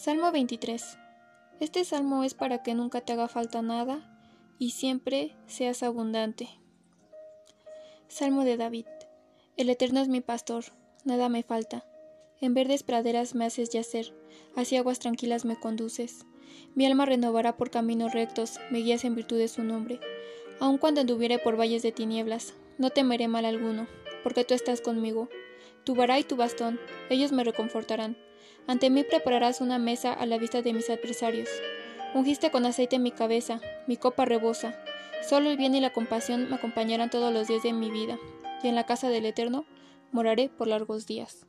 Salmo 23. Este salmo es para que nunca te haga falta nada y siempre seas abundante. Salmo de David. El Eterno es mi pastor, nada me falta. En verdes praderas me haces yacer, hacia aguas tranquilas me conduces. Mi alma renovará por caminos rectos, me guías en virtud de su nombre. Aun cuando anduviere por valles de tinieblas, no temeré mal alguno, porque tú estás conmigo. Tu vara y tu bastón, ellos me reconfortarán. Ante mí prepararás una mesa a la vista de mis adversarios. Ungiste con aceite mi cabeza, mi copa rebosa. Solo el bien y la compasión me acompañarán todos los días de mi vida, y en la casa del Eterno moraré por largos días.